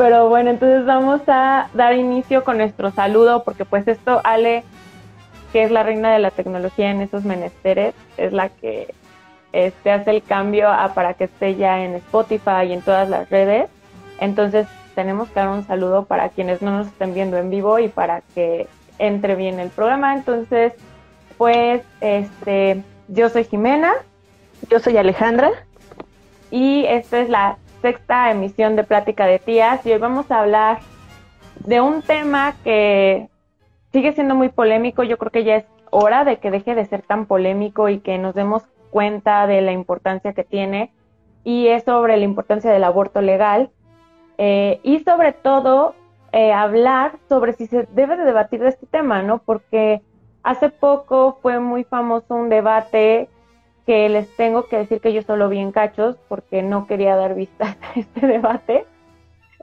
Pero bueno, entonces vamos a dar inicio con nuestro saludo, porque pues esto, Ale, que es la reina de la tecnología en esos menesteres, es la que este, hace el cambio a, para que esté ya en Spotify y en todas las redes. Entonces tenemos que dar un saludo para quienes no nos estén viendo en vivo y para que entre bien el programa. Entonces, pues, este, yo soy Jimena. Yo soy Alejandra. Y esta es la sexta emisión de Plática de Tías y hoy vamos a hablar de un tema que sigue siendo muy polémico. Yo creo que ya es hora de que deje de ser tan polémico y que nos demos cuenta de la importancia que tiene y es sobre la importancia del aborto legal eh, y sobre todo eh, hablar sobre si se debe de debatir de este tema, ¿no? Porque hace poco fue muy famoso un debate que les tengo que decir que yo solo vi en cachos porque no quería dar vista a este debate.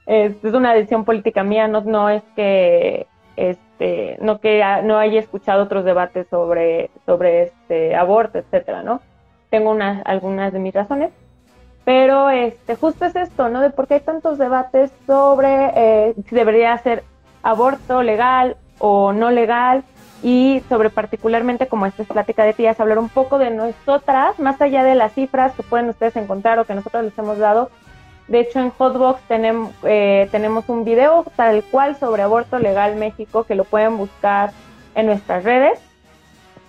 Es, es una decisión política mía, no, no es que este, no que no haya escuchado otros debates sobre, sobre este aborto, etcétera, ¿no? tengo unas, algunas de mis razones, pero este, justo es esto, ¿no? De por qué hay tantos debates sobre eh, si debería ser aborto legal o no legal y sobre particularmente como esta es plática de tías, hablar un poco de nosotras, más allá de las cifras que pueden ustedes encontrar o que nosotros les hemos dado. De hecho, en Hotbox tenemos, eh, tenemos un video tal cual sobre aborto legal México que lo pueden buscar en nuestras redes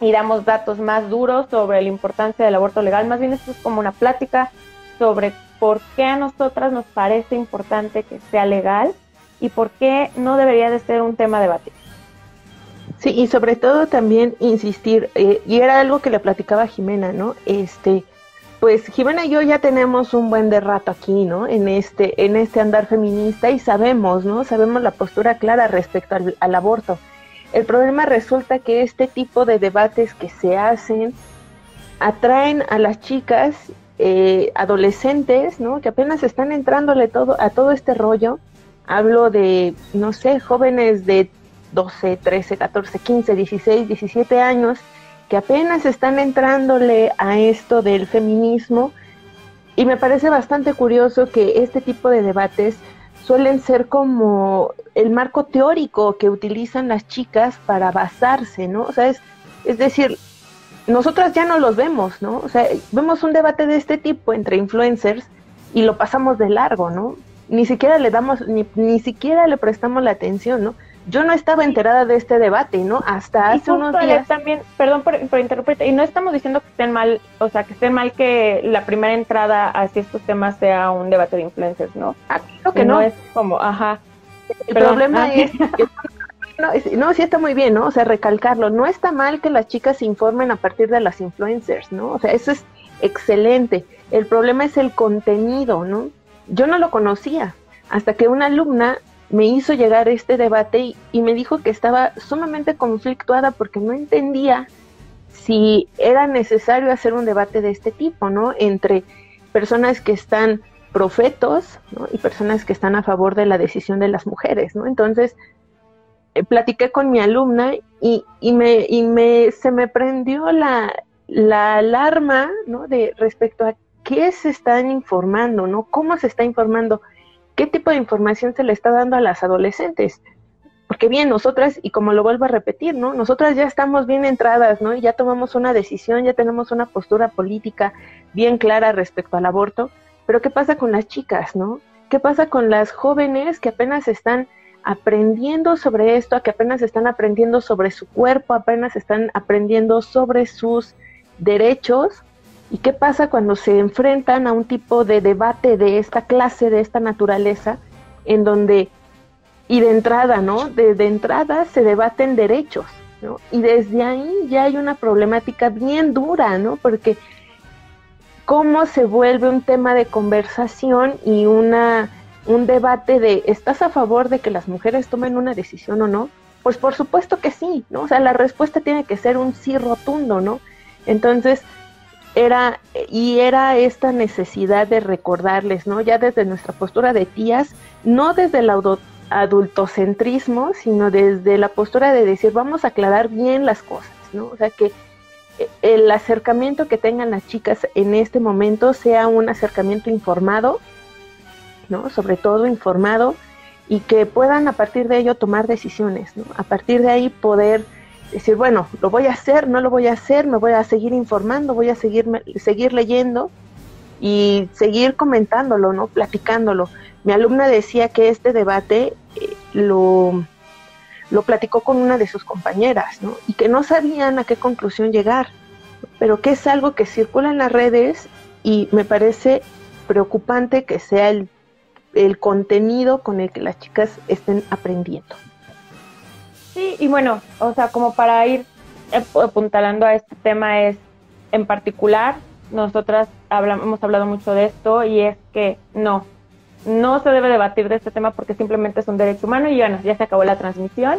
y damos datos más duros sobre la importancia del aborto legal. Más bien esto es como una plática sobre por qué a nosotras nos parece importante que sea legal y por qué no debería de ser un tema debatido. Sí, y sobre todo también insistir, eh, y era algo que le platicaba Jimena, ¿no? Este, pues Jimena y yo ya tenemos un buen de rato aquí, ¿no? En este, en este andar feminista y sabemos, ¿no? Sabemos la postura clara respecto al aborto. El problema resulta que este tipo de debates que se hacen atraen a las chicas eh, adolescentes, ¿no? Que apenas están entrándole todo a todo este rollo. Hablo de, no sé, jóvenes de 12, 13, 14, 15, 16, 17 años que apenas están entrándole a esto del feminismo. Y me parece bastante curioso que este tipo de debates suelen ser como el marco teórico que utilizan las chicas para basarse, ¿no? O sea, es, es decir, nosotras ya no los vemos, ¿no? O sea, vemos un debate de este tipo entre influencers y lo pasamos de largo, ¿no? Ni siquiera le damos, ni, ni siquiera le prestamos la atención, ¿no? Yo no estaba enterada de este debate, ¿no? Hasta hace unos días. También, perdón por, por interrumpirte, y no estamos diciendo que estén mal, o sea, que estén mal que la primera entrada hacia estos temas sea un debate de influencers, ¿no? Ah, creo que no. es como, ajá. El problema ah. es que no, no, sí está muy bien, ¿no? O sea, recalcarlo. No está mal que las chicas se informen a partir de las influencers, ¿no? O sea, eso es excelente. El problema es el contenido, ¿no? Yo no lo conocía hasta que una alumna me hizo llegar este debate y, me dijo que estaba sumamente conflictuada porque no entendía si era necesario hacer un debate de este tipo, ¿no? Entre personas que están profetos ¿no? y personas que están a favor de la decisión de las mujeres, ¿no? Entonces, eh, platiqué con mi alumna y, y, me, y me, se me prendió la, la alarma, ¿no? De respecto a qué se están informando, ¿no? ¿Cómo se está informando? Qué tipo de información se le está dando a las adolescentes. Porque bien, nosotras, y como lo vuelvo a repetir, ¿no? Nosotras ya estamos bien entradas, ¿no? Y ya tomamos una decisión, ya tenemos una postura política bien clara respecto al aborto. Pero ¿qué pasa con las chicas, ¿no? ¿Qué pasa con las jóvenes que apenas están aprendiendo sobre esto, que apenas están aprendiendo sobre su cuerpo, apenas están aprendiendo sobre sus derechos ¿Y qué pasa cuando se enfrentan a un tipo de debate de esta clase, de esta naturaleza, en donde, y de entrada, ¿no? De, entrada se debaten derechos, ¿no? Y desde ahí ya hay una problemática bien dura, ¿no? Porque cómo se vuelve un tema de conversación y una, un debate de, ¿estás a favor de que las mujeres tomen una decisión o no? Pues por supuesto que sí, ¿no? O sea, la respuesta tiene que ser un sí rotundo, ¿no? Entonces, era y era esta necesidad de recordarles, ¿no? Ya desde nuestra postura de tías, no desde el adultocentrismo, sino desde la postura de decir, vamos a aclarar bien las cosas, ¿no? O sea, que eh, el acercamiento que tengan las chicas en este momento sea un acercamiento informado, ¿no? Sobre todo informado y que puedan a partir de ello tomar decisiones, ¿no? A partir de ahí poder decir, bueno, lo voy a hacer, no lo voy a hacer, me voy a seguir informando, voy a seguir, seguir leyendo y seguir comentándolo, ¿no? Platicándolo. Mi alumna decía que este debate eh, lo, lo platicó con una de sus compañeras, ¿no? Y que no sabían a qué conclusión llegar, pero que es algo que circula en las redes y me parece preocupante que sea el, el contenido con el que las chicas estén aprendiendo. Sí, y bueno, o sea, como para ir apuntalando a este tema es, en particular, nosotras hemos hablado mucho de esto y es que no, no se debe debatir de este tema porque simplemente es un derecho humano y bueno, ya se acabó la transmisión.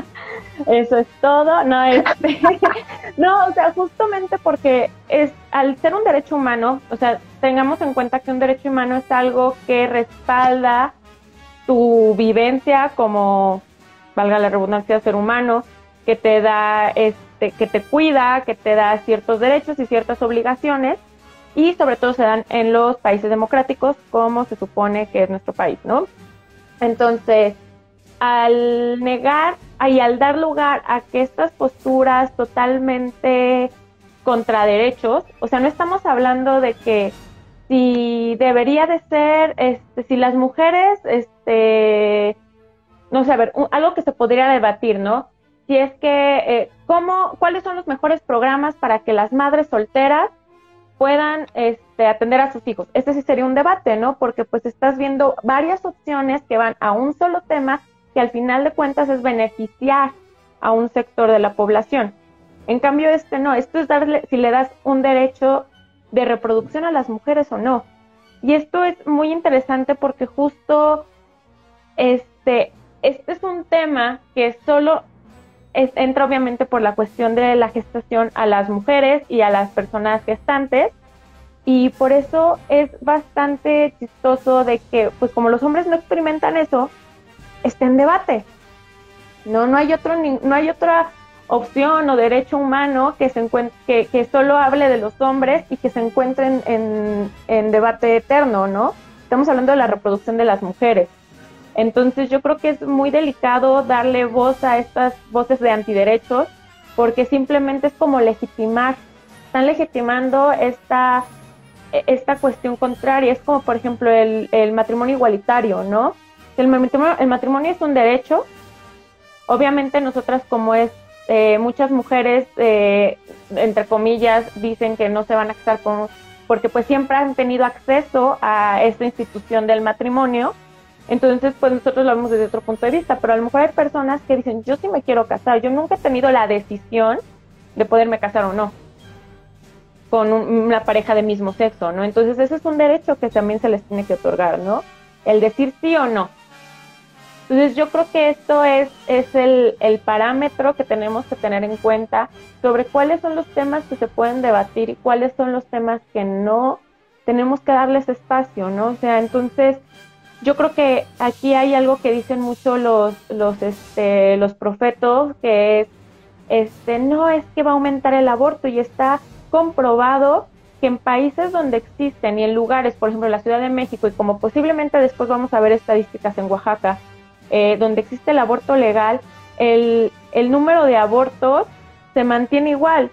Eso es todo. No, este, no, o sea, justamente porque es al ser un derecho humano, o sea, tengamos en cuenta que un derecho humano es algo que respalda tu vivencia como, valga la redundancia, ser humano, que te da, este, que te cuida, que te da ciertos derechos y ciertas obligaciones y sobre todo se dan en los países democráticos como se supone que es nuestro país, ¿no? Entonces, al negar y al dar lugar a que estas posturas totalmente contra derechos, o sea, no estamos hablando de que si debería de ser, este, si las mujeres, este, no sé, a ver, algo que se podría debatir, ¿no? Si es que, eh, ¿cómo, cuáles son los mejores programas para que las madres solteras puedan este, atender a sus hijos. Este sí sería un debate, ¿no? Porque pues estás viendo varias opciones que van a un solo tema que al final de cuentas es beneficiar a un sector de la población. En cambio, este no, esto es darle, si le das un derecho de reproducción a las mujeres o no. Y esto es muy interesante porque justo este, este es un tema que solo entra obviamente por la cuestión de la gestación a las mujeres y a las personas gestantes. Y por eso es bastante chistoso de que, pues como los hombres no experimentan eso, esté en debate. No, no hay otro, no hay otra opción o derecho humano que solo hable de los hombres y que se encuentren en, en debate eterno, ¿no? Estamos hablando de la reproducción de las mujeres. Entonces yo creo que es muy delicado darle voz a estas voces de antiderechos porque simplemente es como legitimar, están legitimando esta, esta cuestión contraria. Es como por ejemplo el, matrimonio igualitario, ¿no? El matrimonio, el matrimonio, es un derecho. Obviamente nosotras como es eh, muchas mujeres, eh, entre comillas, dicen que no se van a casar con, porque pues siempre han tenido acceso a esta institución del matrimonio entonces, pues nosotros lo vemos desde otro punto de vista, pero a lo mejor hay personas que dicen, yo sí me quiero casar, yo nunca he tenido la decisión de poderme casar o no con una pareja de mismo sexo, ¿no? Entonces, ese es un derecho que también se les tiene que otorgar, ¿no? El decir sí o no. Entonces, yo creo que esto es, es el, el parámetro que tenemos que tener en cuenta sobre cuáles son los temas que se pueden debatir y cuáles son los temas que no tenemos que darles espacio, ¿no? O sea, entonces yo creo que aquí hay algo que dicen mucho los, los, este, los profetos, que es, este, no es que va a aumentar el aborto y está comprobado que en países donde existen y en lugares, por ejemplo, la Ciudad de México y como posiblemente después vamos a ver estadísticas en Oaxaca, eh, donde existe el aborto legal, el, el número de abortos se mantiene igual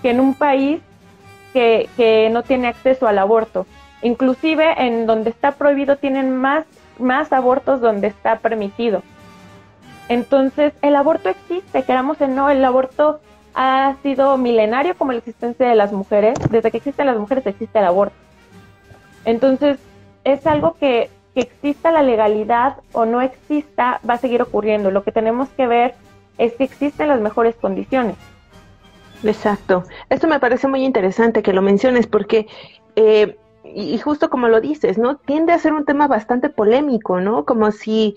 que en un país que, que no tiene acceso al aborto. Inclusive en donde está prohibido tienen más, más abortos donde está permitido. Entonces, el aborto existe, queramos o no, el aborto ha sido milenario como la existencia de las mujeres. Desde que existen las mujeres existe el aborto. Entonces, es algo que, que exista la legalidad o no exista, va a seguir ocurriendo. Lo que tenemos que ver es que existen las mejores condiciones. Exacto. Esto me parece muy interesante que lo menciones porque eh, y justo como lo dices, ¿no? Tiende a ser un tema bastante polémico, ¿no? Como si,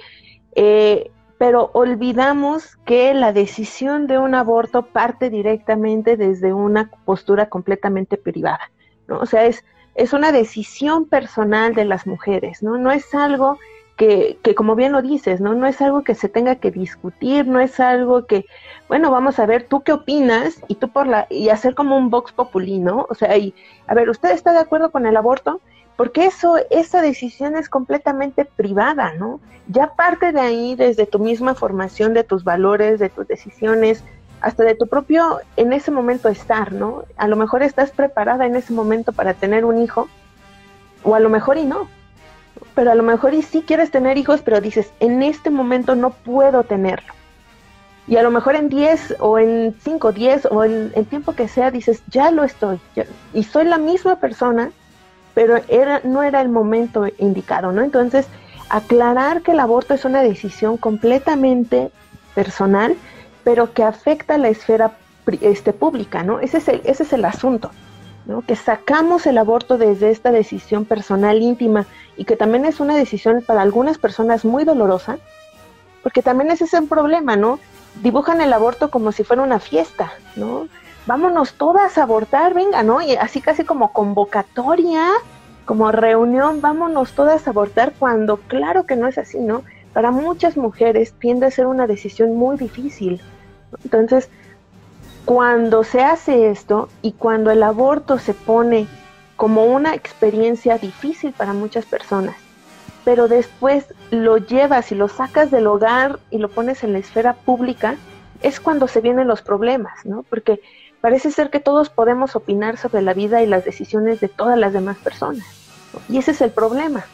eh, pero olvidamos que la decisión de un aborto parte directamente desde una postura completamente privada, ¿no? O sea, es, es una decisión personal de las mujeres, ¿no? No es algo que, que, como bien lo dices, ¿no? No es algo que se tenga que discutir, no es algo que, bueno, vamos a ver, tú qué opinas y tú por la, y hacer como un vox populi, ¿no? O sea, y, a ver, ¿usted está de acuerdo con el aborto? porque eso, esa decisión es completamente privada, ¿no? Ya parte de ahí desde tu misma formación, de tus valores, de tus decisiones, hasta de tu propio, en ese momento estar, ¿no? A lo mejor estás preparada en ese momento para tener un hijo, o a lo mejor y no, pero a lo mejor y sí quieres tener hijos, pero dices, en este momento no puedo tenerlo. Y a lo mejor en 10 o en 5, 10 o en el tiempo que sea, dices, ya lo estoy. y soy la misma persona, pero era, no era el momento indicado, ¿no? Entonces, aclarar que el aborto es una decisión completamente personal, pero que afecta a la esfera este, pública, ¿no? Ese es el, ese es el asunto. ¿No? que sacamos el aborto desde esta decisión personal íntima y que también es una decisión para algunas personas muy dolorosa, porque también ese es un problema, ¿no? Dibujan el aborto como si fuera una fiesta, ¿no? Vámonos todas a abortar, venga, ¿no? Y así casi como convocatoria, como reunión, vámonos todas a abortar cuando claro que no es así, ¿no? Para muchas mujeres tiende a ser una decisión muy difícil. Entonces, cuando se hace esto y cuando el aborto se pone como una experiencia difícil para muchas personas, pero después lo llevas y lo sacas del hogar y lo pones en la esfera pública, es cuando se vienen los problemas, ¿no? Porque parece ser que todos podemos opinar sobre la vida y las decisiones de todas las demás personas. Y ese es el problema.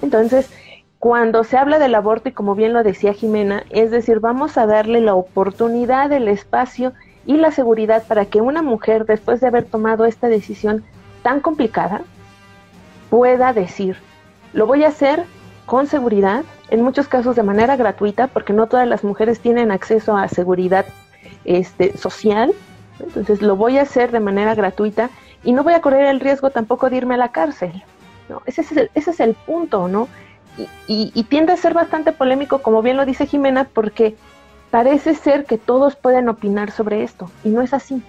Entonces, cuando se habla del aborto, y como bien lo decía Jimena, es decir, vamos a darle la oportunidad, el espacio y la seguridad para que una mujer, después de haber tomado esta decisión tan complicada, pueda decir, lo voy a hacer con seguridad, en muchos casos de manera gratuita, porque no todas las mujeres tienen acceso a seguridad este, social, entonces lo voy a hacer de manera gratuita y no voy a correr el riesgo tampoco de irme a la cárcel. ¿no? Ese, es el, ese es el punto, ¿no? Y, y, tiende a ser bastante polémico, como bien lo dice Jimena, porque parece ser que todos pueden opinar sobre esto y no es así.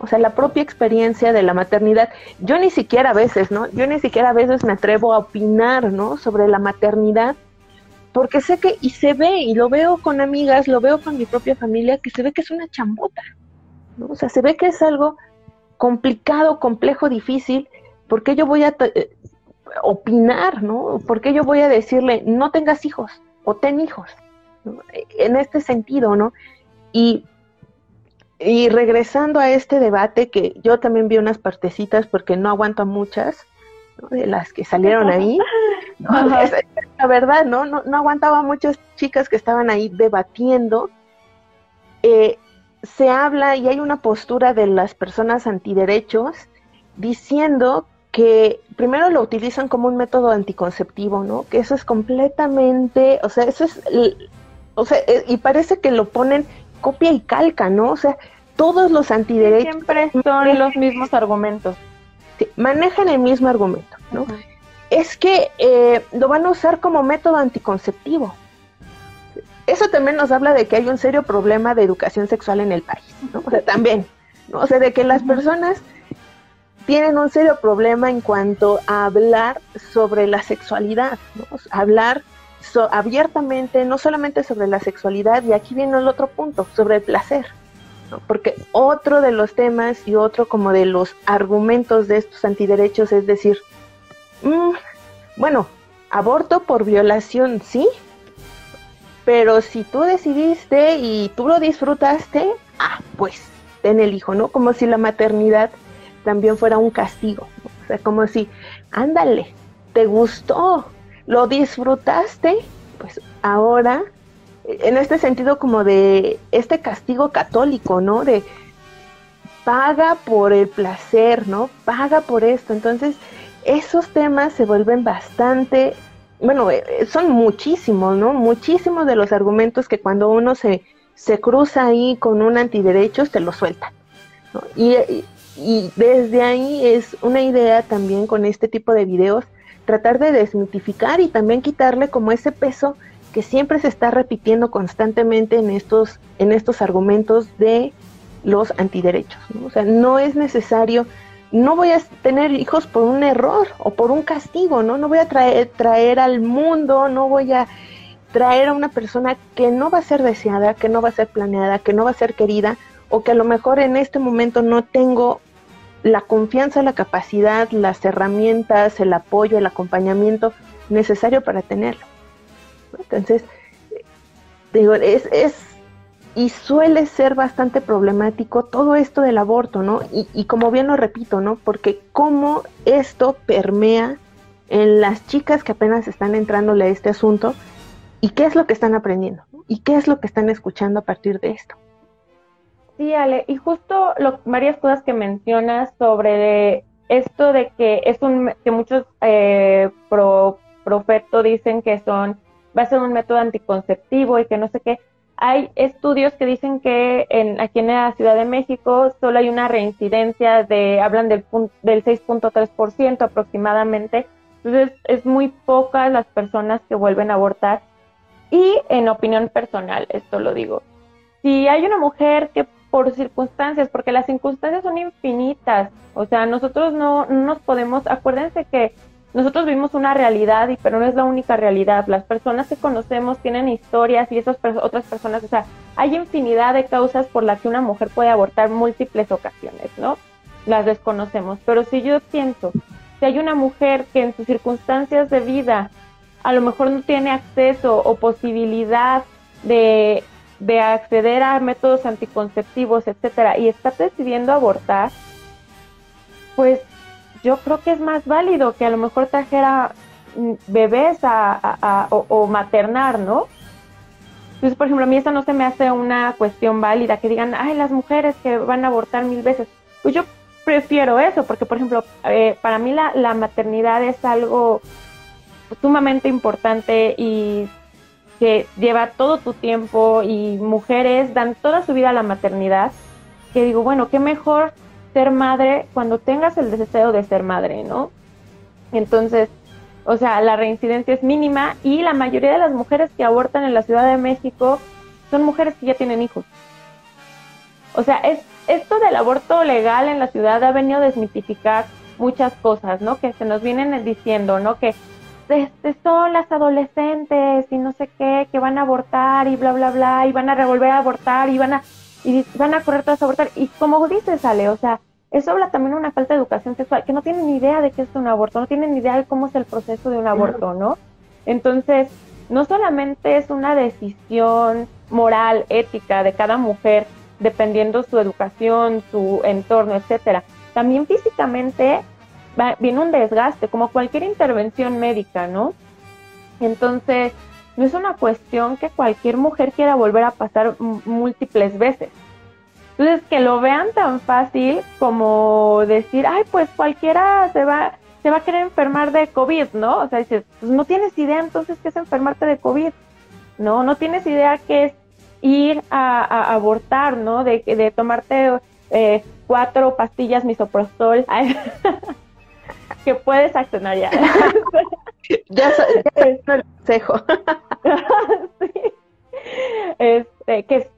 O sea, la propia experiencia de la maternidad, yo ni siquiera a veces, ¿no? Yo ni siquiera a veces me atrevo a opinar, ¿no? Sobre la maternidad, porque sé que, y se ve, y lo veo con amigas, lo veo con mi propia familia, que se ve que es una chambota, ¿no? O sea, se ve que es algo complicado, complejo, difícil, porque yo voy a eh, opinar, ¿no? Porque yo voy a decirle, no tengas hijos o ten hijos en este sentido, ¿no? Y, y regresando a este debate, que yo también vi unas partecitas porque no aguanto a muchas, de las que salieron ahí. la verdad, ¿no? ¿no? No aguantaba muchas chicas que estaban ahí debatiendo. Eh, se habla y hay una postura de las personas antiderechos diciendo que primero lo utilizan como un método anticonceptivo, ¿no? Que eso es completamente, o sea, eso es o sea, eh, y parece que lo ponen copia y calca, ¿no? O sea, todos los antiderechos. Siempre son los mismos argumentos. Sí, manejan el mismo argumento, ¿no? Es que eh, lo van a usar como método anticonceptivo. Eso también nos habla de que hay un serio problema de educación sexual en el país, ¿no? O sea, también, ¿no? O sea, de que las personas tienen un serio problema en cuanto a hablar sobre la sexualidad, ¿no? hablar abiertamente, no solamente sobre la sexualidad, y aquí viene el otro punto, sobre el placer. Porque otro de los temas y otro como de los argumentos de estos antiderechos es decir, mm, bueno, aborto por violación, sí, pero si tú decidiste y tú lo disfrutaste, ah, pues ten el hijo, ¿no? Como si la maternidad también fuera un castigo, o sea, como si, ándale, te gustó, lo disfrutaste, pues ahora, en este sentido como de este castigo católico, ¿no? De paga por el placer, ¿no? Paga por esto. Entonces, esos temas se vuelven bastante, bueno, eh, eh, son muchísimos, ¿no? Muchísimos de los argumentos que cuando uno se, se cruza ahí con un antiderechos, te lo sueltan. Y, y desde ahí es una idea también con este tipo de videos tratar de desmitificar y también quitarle como ese peso que siempre se está repitiendo constantemente en estos, en estos argumentos de los antiderechos. ¿no? O sea, no es necesario, no voy a tener hijos por un error o por un castigo, ¿no? No voy a traer, traer al mundo, no voy a traer a una persona que no va a ser deseada, que no va a ser planeada, que no va a ser querida, o que a lo mejor en este momento no tengo la confianza, la capacidad, las herramientas, el apoyo, el acompañamiento necesario para tenerlo. Entonces, digo, es, es y suele ser bastante problemático todo esto del aborto, ¿no? Y, y, como bien lo repito, ¿no? Porque cómo esto permea en las chicas que apenas están entrándole a este asunto y qué es lo que están aprendiendo y qué es lo que están escuchando a partir de esto. Sí, Ale, y justo lo, varias cosas que mencionas sobre esto de que es un que muchos eh, pro, profetos dicen que son va a ser un método anticonceptivo y que no sé qué. Hay estudios que dicen que en, aquí en la Ciudad de México solo hay una reincidencia de, hablan del, del 6.3% aproximadamente. Entonces es muy pocas las personas que vuelven a abortar. Y en opinión personal, esto lo digo, si hay una mujer que por circunstancias, porque las circunstancias son infinitas, o sea, nosotros no, no nos podemos, acuérdense que nosotros vivimos una realidad, y, pero no es la única realidad. Las personas que conocemos tienen historias y esas otras personas, o sea, hay infinidad de causas por las que una mujer puede abortar múltiples ocasiones, ¿no? Las desconocemos. Pero si yo pienso, si hay una mujer que en sus circunstancias de vida a lo mejor no tiene acceso o posibilidad de, de acceder a métodos anticonceptivos, etcétera, y está decidiendo abortar, pues yo creo que es más válido que a lo mejor trajera mm, bebés a, o, maternar, ¿no? Entonces, por ejemplo, a mí eso no se me hace una cuestión válida, que digan, ay, las mujeres que van a abortar mil veces. Pues yo prefiero eso, porque, por ejemplo, eh, para mí la, la maternidad es algo sumamente importante y que lleva todo tu tiempo y mujeres dan toda su vida a la maternidad, que digo, bueno, qué mejor ser madre cuando tengas el deseo de ser madre, ¿no? Entonces, o sea, la reincidencia es mínima y la mayoría de las mujeres que abortan en la Ciudad de México son mujeres que ya tienen hijos. O sea, es, esto del aborto legal en la ciudad ha venido a desmitificar muchas cosas, ¿no? Que se nos vienen diciendo, ¿no? Que este, son las adolescentes y no sé qué, que van a abortar y bla, bla, bla, y van a revolver a abortar y van a y van a correr todas a abortar. Y como dices, sale o sea, eso habla también de una falta de educación sexual, que no tienen ni idea de qué es un aborto, no tienen ni idea de cómo es el proceso de un aborto, ¿no? Entonces, no solamente es una decisión moral, ética de cada mujer, dependiendo su educación, su entorno, etcétera. También físicamente viene un desgaste, como cualquier intervención médica, ¿no? Entonces, no es una cuestión que cualquier mujer quiera volver a pasar múltiples veces. Entonces, que lo vean tan fácil como decir, ay, pues cualquiera se va, se va a querer enfermar de COVID, ¿no? O sea, dices, pues no tienes idea entonces qué es enfermarte de COVID, ¿no? No tienes idea qué es ir a, abortar, ¿no? De, de tomarte eh, cuatro pastillas misoprostol, que puedes accionar ya. ya, ya el consejo. Este, que,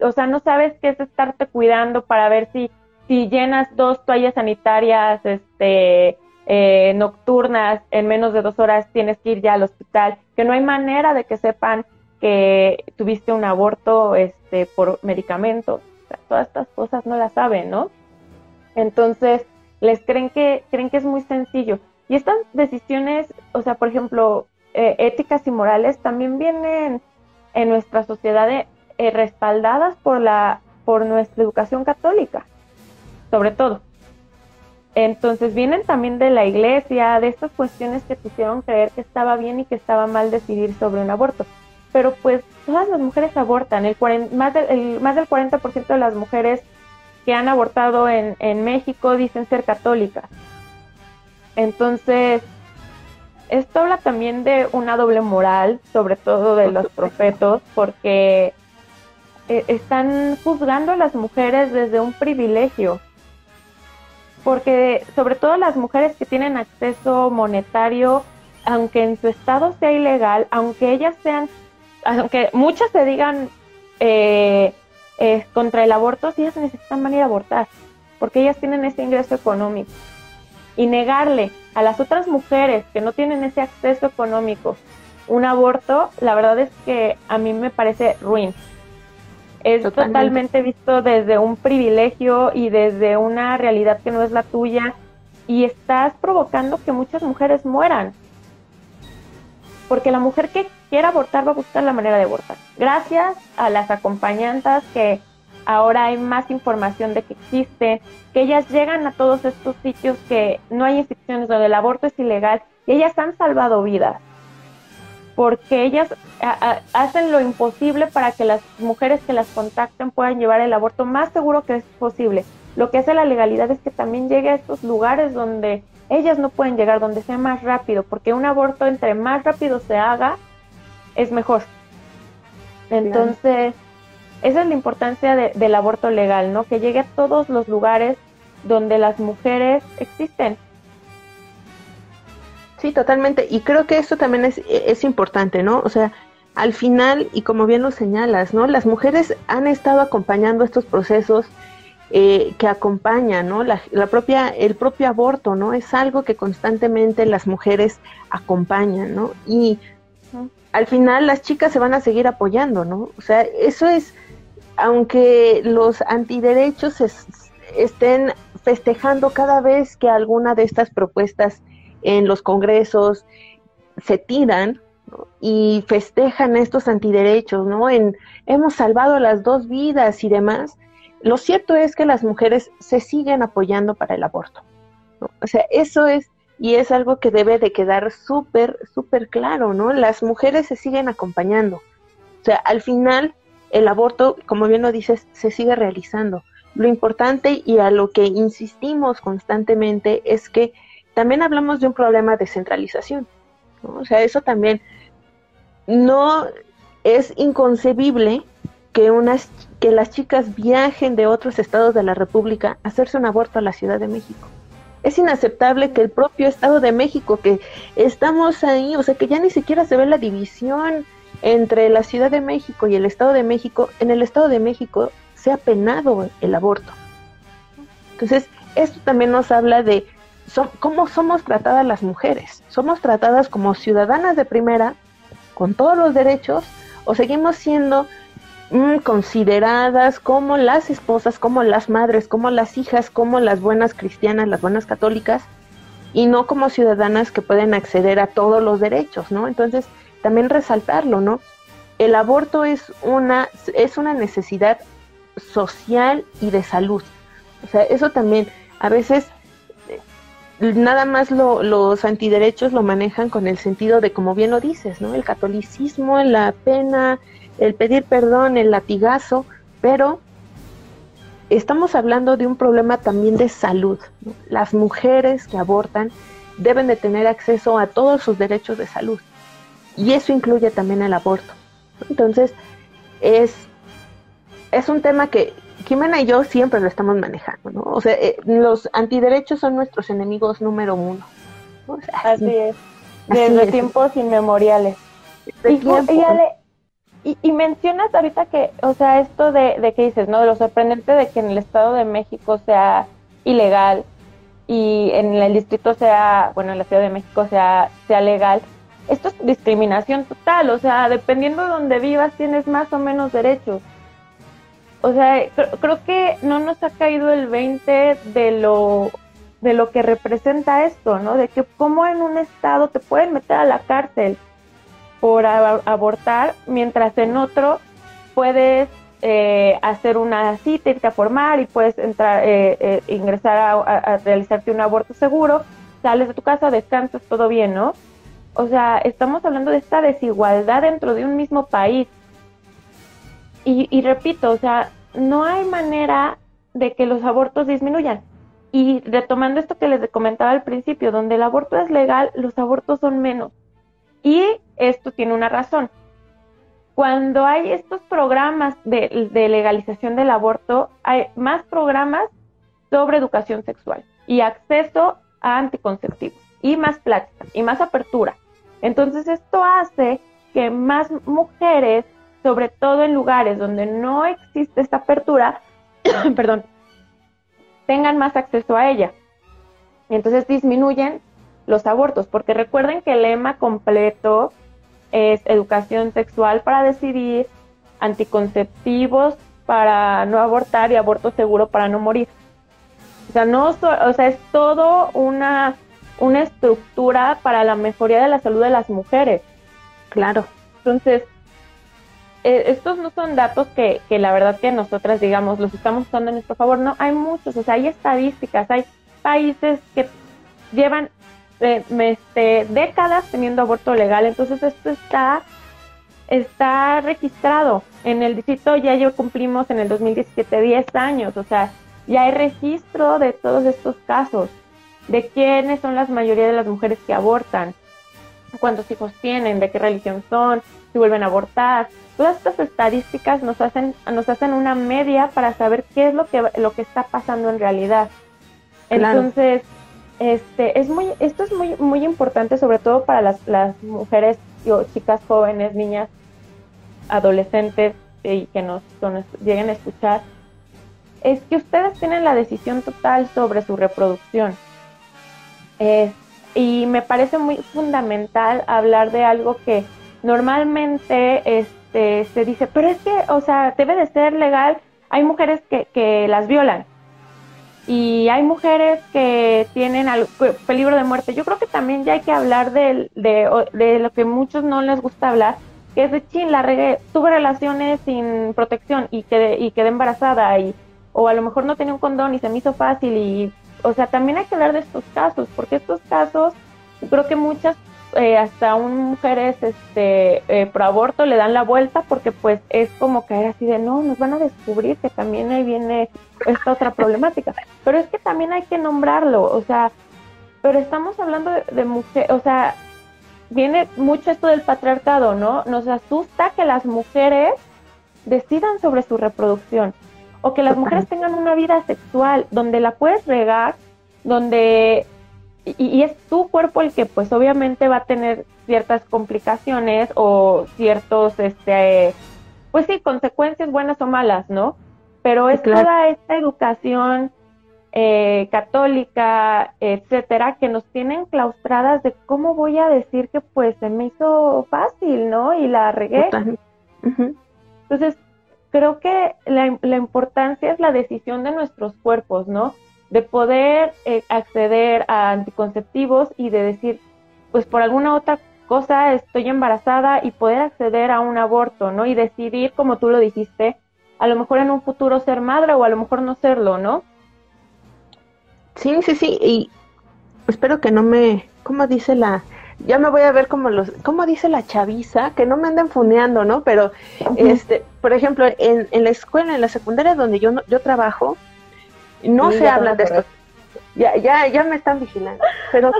o sea, no sabes qué es estarte cuidando para ver si, si llenas dos toallas sanitarias, este, eh, nocturnas en menos de dos horas tienes que ir ya al hospital, que no hay manera de que sepan que tuviste un aborto, este, por medicamentos. todas estas cosas no las saben, ¿no? Entonces, les creen que, creen que es muy sencillo. Y estas decisiones, o sea, por ejemplo, eh, éticas y morales también vienen en nuestra sociedad eh, respaldadas por, la, por nuestra educación católica, sobre todo. Entonces vienen también de la iglesia, de estas cuestiones que te hicieron creer que estaba bien y que estaba mal decidir sobre un aborto. Pero pues todas las mujeres abortan, el más, del, más del 40% de las mujeres que han abortado en, en México dicen ser católicas. Entonces, esto habla también de una doble moral, sobre todo de los profetos, porque eh, están juzgando a las mujeres desde un privilegio. Porque sobre todo las mujeres que tienen acceso monetario, aunque en su estado sea ilegal, aunque ellas sean, aunque muchas se digan eh, eh, contra el aborto, si ellas necesitan venir a abortar, porque ellas tienen ese ingreso económico y negarle a las otras mujeres que no tienen ese acceso económico un aborto, la verdad es que a mí me parece ruin. es totalmente. visto desde un privilegio y desde una realidad que no es la tuya y estás provocando que muchas mujeres mueran. Porque la mujer que quiera abortar va a buscar la manera de abortar. Gracias a las acompañantas que ahora hay más información de que existe, que ellas llegan a todos estos sitios que no hay instituciones donde el aborto es ilegal y ellas han salvado vidas porque ellas hacen lo imposible para que las mujeres que las contacten puedan llevar el aborto más seguro que es posible. Lo que hace la legalidad es que también llegue a estos lugares donde ellas no pueden llegar, donde sea más rápido, porque un aborto entre más rápido se haga, es mejor. Entonces, esa es la importancia del aborto legal, ¿no? Que llegue a todos los lugares donde las mujeres existen Sí, totalmente. Y creo que esto también es, es importante, ¿no? O sea, al final, y como bien lo señalas, ¿no? Las mujeres han estado acompañando estos procesos eh, que acompañan, ¿no? La, propia, el propio aborto, ¿no? Es algo que constantemente las mujeres acompañan, ¿no? Y al final las chicas se van a seguir apoyando, ¿no? O sea, eso es, aunque los antiderechos estén festejando cada vez que alguna de estas propuestas en los congresos se tiran y festejan estos antiderechos, ¿no? En hemos salvado las dos vidas y demás. Lo cierto es que las mujeres se siguen apoyando para el aborto. O sea, eso es y es algo que debe de quedar súper, súper claro, ¿no? Las mujeres se siguen acompañando. O sea, al final el aborto, como bien lo dices, se sigue realizando. Lo importante y a lo que insistimos constantemente es que también hablamos de un problema de centralización. O sea, eso también no es inconcebible que unas que las chicas viajen de otros estados de la República a hacerse un aborto a la Ciudad de México. Es inaceptable que el propio Estado de México, que estamos ahí, o sea, que ya ni siquiera se ve la división entre la Ciudad de México y el Estado de México, en el Estado de México se ha penado el aborto. Entonces, esto también nos habla de cómo somos tratadas las mujeres. ¿Somos tratadas como ciudadanas de primera, con todos los derechos, o seguimos siendo mm, consideradas como las esposas, como las madres, como las hijas, como las buenas cristianas, las buenas católicas, y no como ciudadanas que pueden acceder a todos los derechos, ¿no? Entonces, también resaltarlo, ¿no? El aborto es una, es una necesidad social y de salud. O sea, eso también a veces nada más los antiderechos lo manejan con el sentido de, como bien lo dices, ¿no? El catolicismo, la pena, el pedir perdón, el latigazo, pero estamos hablando de un problema también de salud. Las mujeres que abortan deben de tener acceso a todos sus derechos de salud y eso incluye también el aborto. Entonces, es, es un tema que, Jimena y yo siempre lo estamos manejando, ¿no? O sea, eh, los antiderechos son nuestros enemigos número uno. así, es, desde tiempos inmemoriales. y, y, mencionas ahorita que, o sea, esto de, de que dices, ¿no? De lo sorprendente de que en el Estado de México sea ilegal y en el distrito sea, bueno, en la Ciudad de México sea, sea legal. Esto es discriminación total, o sea, dependiendo de donde vivas tienes más o menos derechos o sea, creo, que no nos ha caído el 20 de lo de lo que representa esto, ¿no? De que como en un estado te pueden meter a la cárcel por abortar, mientras en otro puedes eh, hacer una cita, irte a formar y puedes entrar, eh, eh, ingresar a, a, realizarte un aborto seguro, sales de tu casa, descansas, todo bien, ¿no? O sea, estamos hablando de esta desigualdad dentro de un mismo país y, repito, o sea, no hay manera de que los abortos disminuyan. Y retomando esto que les comentaba al principio, donde el aborto es legal, los abortos son menos. Y esto tiene una razón. Cuando hay estos programas de, legalización del aborto, hay más programas sobre educación sexual y acceso a anticonceptivos y más plática y más apertura. Entonces esto hace que más mujeres sobre todo en lugares donde no existe esta apertura, perdón, tengan más acceso a ella. Entonces disminuyen los abortos, porque recuerden que el lema completo es educación sexual para decidir, anticonceptivos para no abortar y aborto seguro para no morir. O sea, no, o sea, es todo una, una estructura para la mejoría de la salud de las mujeres. Claro. Entonces, eh, estos no son datos que, que la verdad que nosotras, digamos, los estamos usando a nuestro favor. No, hay muchos, o sea, hay estadísticas, hay países que llevan eh, este, décadas teniendo aborto legal, entonces esto está está registrado en el distrito ya yo cumplimos en el 2017 10 años, o sea, ya hay registro de todos estos casos, de quiénes son la mayoría de las mujeres que abortan, cuántos hijos tienen, de qué religión son, si vuelven a abortar. Todas estas estadísticas nos hacen, nos hacen una media para saber qué es lo que, lo que está pasando en realidad. Entonces, este, es muy, esto es muy, muy importante, sobre todo para las, las mujeres o chicas jóvenes, niñas, adolescentes y que nos, lleguen a escuchar, es que ustedes tienen la decisión total sobre su reproducción. y me parece muy fundamental hablar de algo que normalmente este, se dice, pero es que, o sea, debe de ser legal. Hay mujeres que las violan y hay mujeres que tienen peligro de muerte. Yo creo que también ya hay que hablar de, de, lo que muchos no les gusta hablar, que es de chin, la regué, tuve relaciones sin protección y quedé, y quedé embarazada y o a lo mejor no tenía un condón y se me hizo fácil y o sea también hay que hablar de estos casos porque estos casos creo que muchas eh, hasta un mujeres este eh, pro aborto le dan la vuelta porque pues es como caer así de no nos van a descubrir que también ahí viene esta otra problemática pero es que también hay que nombrarlo o sea pero estamos hablando de, de mujer o sea viene mucho esto del patriarcado, ¿no? Nos asusta que las mujeres decidan sobre su reproducción o que las mujeres tengan una vida sexual donde la puedes regar, donde y, es tu cuerpo el que pues obviamente va a tener ciertas complicaciones o ciertos este pues sí consecuencias buenas o malas, ¿no? Pero es toda esta educación eh, católica, etcétera, que nos tienen claustradas de cómo voy a decir que pues se me hizo fácil, ¿no? Y la regué. Entonces, creo que la, la, importancia es la decisión de nuestros cuerpos, ¿no? De poder eh, acceder a anticonceptivos y de decir, pues por alguna otra cosa estoy embarazada y poder acceder a un aborto, ¿no? Y decidir, como tú lo dijiste, a lo mejor en un futuro ser madre o a lo mejor no serlo, ¿no? Sí, sí, sí, y espero que no me, ¿cómo dice la? Ya me voy a ver como los, ¿cómo dice la chaviza? Que no me anden funeando, ¿no? Pero, este, por ejemplo, en, en, la escuela, en la secundaria donde yo, yo trabajo, no se habla de esto. Ya, ya, ya me están vigilando, pero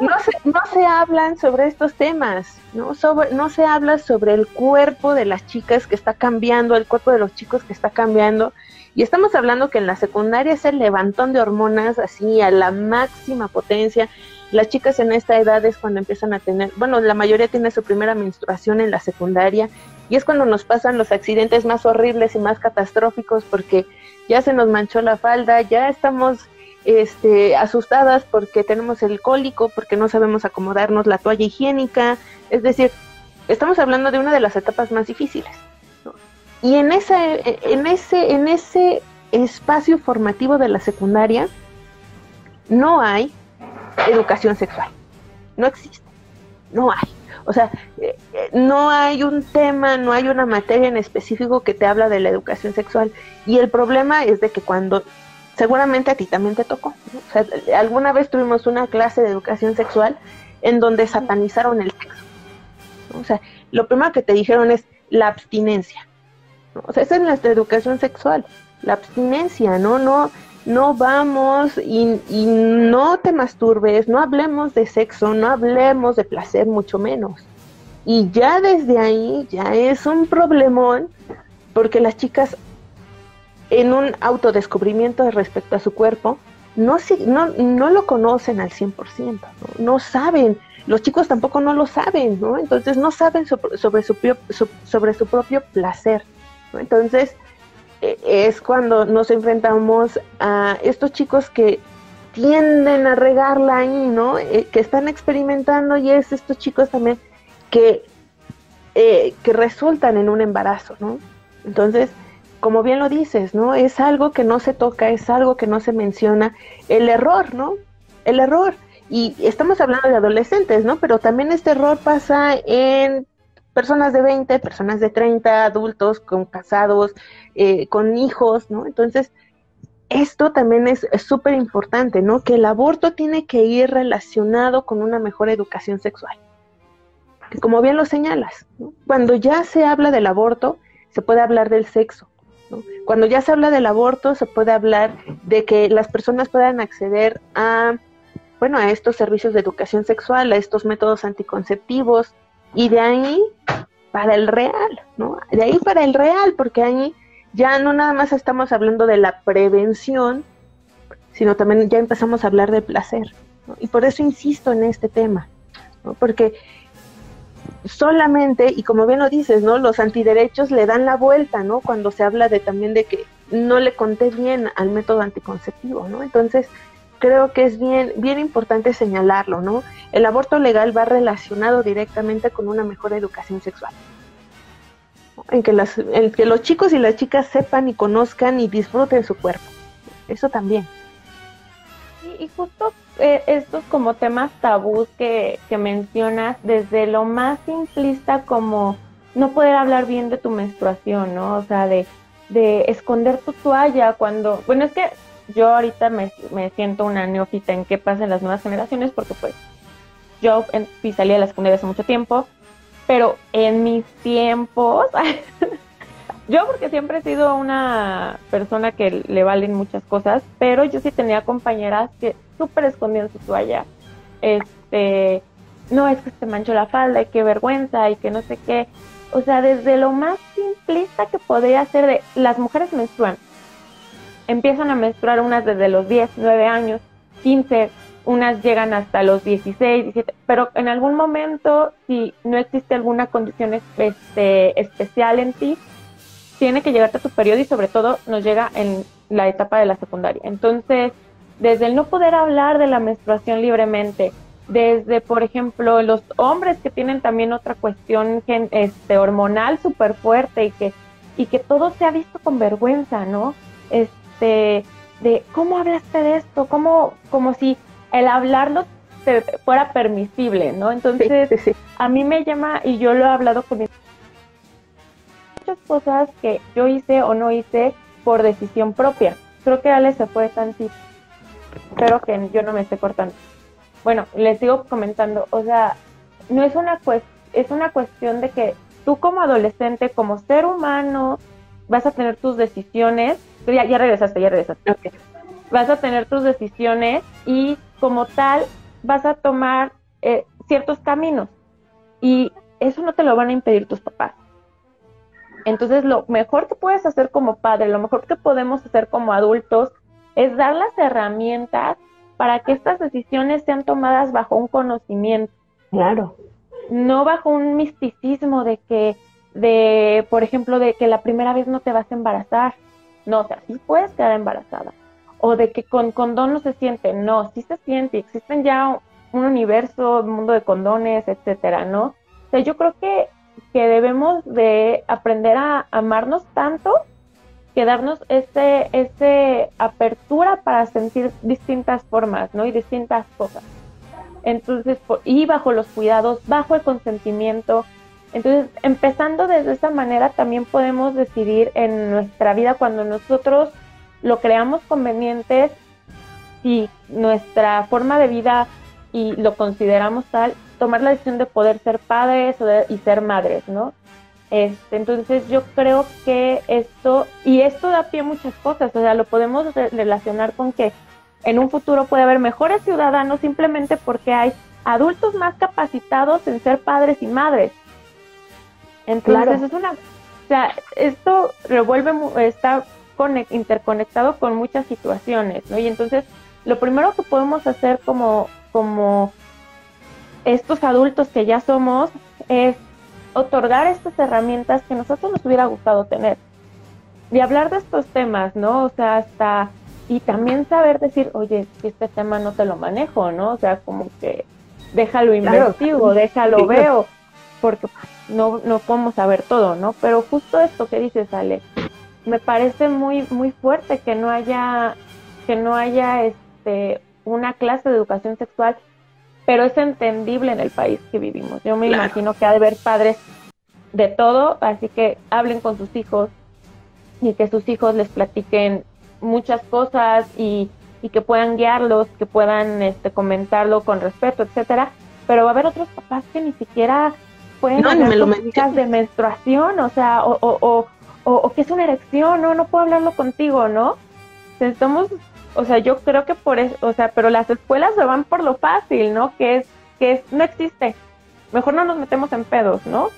no se, no se hablan sobre estos temas, ¿no? Sobre, no se habla sobre el cuerpo de las chicas que está cambiando, el cuerpo de los chicos que está cambiando, y estamos hablando que en la secundaria es el levantón de hormonas así a la máxima potencia. Las chicas en esta edad es cuando empiezan a tener, bueno, la mayoría tiene su primera menstruación en la secundaria y es cuando nos pasan los accidentes más horribles y más catastróficos porque ya se nos manchó la falda, ya estamos este, asustadas porque tenemos el cólico, porque no sabemos acomodarnos la toalla higiénica, es decir, estamos hablando de una de las etapas más difíciles. Y en ese, en ese, en ese espacio formativo de la secundaria no hay educación sexual. No existe. No hay. O sea, eh, no hay un tema, no hay una materia en específico que te habla de la educación sexual. Y el problema es de que cuando, seguramente a ti también te tocó, o sea, alguna vez tuvimos una clase de educación sexual en donde satanizaron el sexo. O sea, lo primero que te dijeron es la abstinencia. O sea, esa es nuestra educación sexual, la abstinencia, ¿no? No, no vamos y, no te masturbes, no hablemos de sexo, no hablemos de placer, mucho menos. Y ya desde ahí ya es un problemón porque las chicas en un autodescubrimiento respecto a su cuerpo no, no, no lo conocen al 100%, ¿no? no saben, los chicos tampoco no lo saben, ¿no? Entonces no saben sobre, sobre, su, sobre su propio placer. Entonces, e, es cuando nos enfrentamos a estos chicos que tienden a regarla ahí, ¿no? Eh, que están experimentando y es estos chicos también que, eh, que resultan en un embarazo, ¿no? Entonces, como bien lo dices, ¿no? Es algo que no se toca, es algo que no se menciona. El error, ¿no? El error. Y estamos hablando de adolescentes, ¿no? Pero también este error pasa en personas de 20, personas de 30, adultos, con casados, eh, con hijos, ¿no? Entonces, esto también es súper importante, ¿no? Que el aborto tiene que ir relacionado con una mejor educación sexual. Como bien lo señalas, cuando ya se habla del aborto, se puede hablar del sexo. Cuando ya se habla del aborto, se puede hablar de que las personas puedan acceder a, bueno, a estos servicios de educación sexual, a estos métodos anticonceptivos, y de ahí para el real, ¿no? De ahí para el real, porque ahí ya no nada más estamos hablando de la prevención, sino también ya empezamos a hablar del placer. Y por eso insisto en este tema, porque solamente, y como bien lo dices, ¿no? Los antiderechos le dan la vuelta, ¿no? Cuando se habla de también de que no le conté bien al método anticonceptivo, ¿no? Entonces, creo que es bien, bien importante señalarlo, ¿no? El aborto legal va relacionado directamente con una mejor educación sexual en que, las, en que los chicos y las chicas sepan y conozcan y disfruten su cuerpo. Eso también. Y, justo eh, estos como temas tabús que, que mencionas, desde lo más simplista como no poder hablar bien de tu menstruación, ¿no? O sea, de, de esconder tu toalla cuando, bueno, es que yo ahorita me, me siento una neófita en qué pasa en las nuevas generaciones porque pues yo en, salí de la secundaria hace mucho tiempo pero en mis tiempos, yo porque siempre he sido una persona que le valen muchas cosas, pero yo sí tenía compañeras que súper escondían su toalla. Este, no es que se manchó la falda y qué vergüenza y que no sé qué. O sea, desde lo más simplista que podría ser de las mujeres menstruan. Empiezan a menstruar unas desde los 10, 9 años, 15, unas llegan hasta los 16, 17, pero en algún momento, si no existe alguna condición este, especial en ti, tiene que llegarte a tu periodo y sobre todo nos llega en la etapa de la secundaria. Entonces, desde el no poder hablar de la menstruación libremente, desde, por ejemplo, los hombres que tienen también otra cuestión este, hormonal súper fuerte y que, y que todo se ha visto con vergüenza, ¿no? Este, de cómo hablaste de esto, como, como si el hablarlo fuera permisible, ¿no? Entonces, a mí me llama, y yo lo he hablado con muchas cosas que yo hice o no hice por decisión propia. Creo que Ale se fue tantito. Espero que yo no me esté cortando. Bueno, les sigo comentando, o sea, no es una es una cuestión de que tú como adolescente, como ser humano, vas a tener tus decisiones. Ya, ya regresaste, ya regresaste. Vas a tener tus decisiones y como tal vas a tomar eh, ciertos caminos y eso no te lo van a impedir tus papás. Entonces lo mejor que puedes hacer como padre, lo mejor que podemos hacer como adultos es dar las herramientas para que estas decisiones sean tomadas bajo un conocimiento. Claro. No bajo un misticismo de que, de, por ejemplo, de que la primera vez no te vas a embarazar. No, o sea, sí puedes quedar embarazada o de que con condón no se siente, no, sí se siente, existen ya un universo, un mundo de condones, etcétera, ¿no? O sea, yo creo que, que debemos de aprender a amarnos tanto que darnos ese, ese apertura para sentir distintas formas, ¿no? Y distintas cosas. Entonces, y bajo los cuidados, bajo el consentimiento. Entonces, empezando desde esa manera, también podemos decidir en nuestra vida cuando nosotros lo creamos conveniente si nuestra forma de vida y lo consideramos tal, tomar la decisión de poder ser padres y ser madres, ¿no? Este, entonces yo creo que esto, y esto da pie a muchas cosas, o sea, lo podemos relacionar con que en un futuro puede haber mejores ciudadanos simplemente porque hay adultos más capacitados en ser padres y madres. Entonces es una, o sea, esto revuelve, está interconectado con muchas situaciones, ¿no? Y entonces lo primero que podemos hacer como, como estos adultos que ya somos es otorgar estas herramientas que nosotros nos hubiera gustado tener. Y hablar de estos temas, ¿no? O sea, hasta, y también saber decir, oye, si este tema no te lo manejo, ¿no? O sea, como que déjalo investigo, déjalo veo, porque no, no podemos saber todo, ¿no? Pero justo esto que dices, Ale, me parece muy muy fuerte que no haya que no haya este una clase de educación sexual, pero es entendible en el país que vivimos. Yo me imagino que ha de haber padres de todo, así que hablen con sus hijos y que sus hijos les platiquen muchas cosas y, y que puedan guiarlos, que puedan este, comentarlo con respeto, etcétera. Pero va a haber otros papás que ni siquiera pueden no, hablar lo de menstruación, o sea, o, o, o, o, que es una erección, no, no puedo hablarlo contigo, ¿no? Estamos, o sea, yo creo que por eso, o sea, pero las escuelas se van por lo fácil, ¿no? Que es, que es, no existe. Mejor no nos metemos en pedos, ¿no?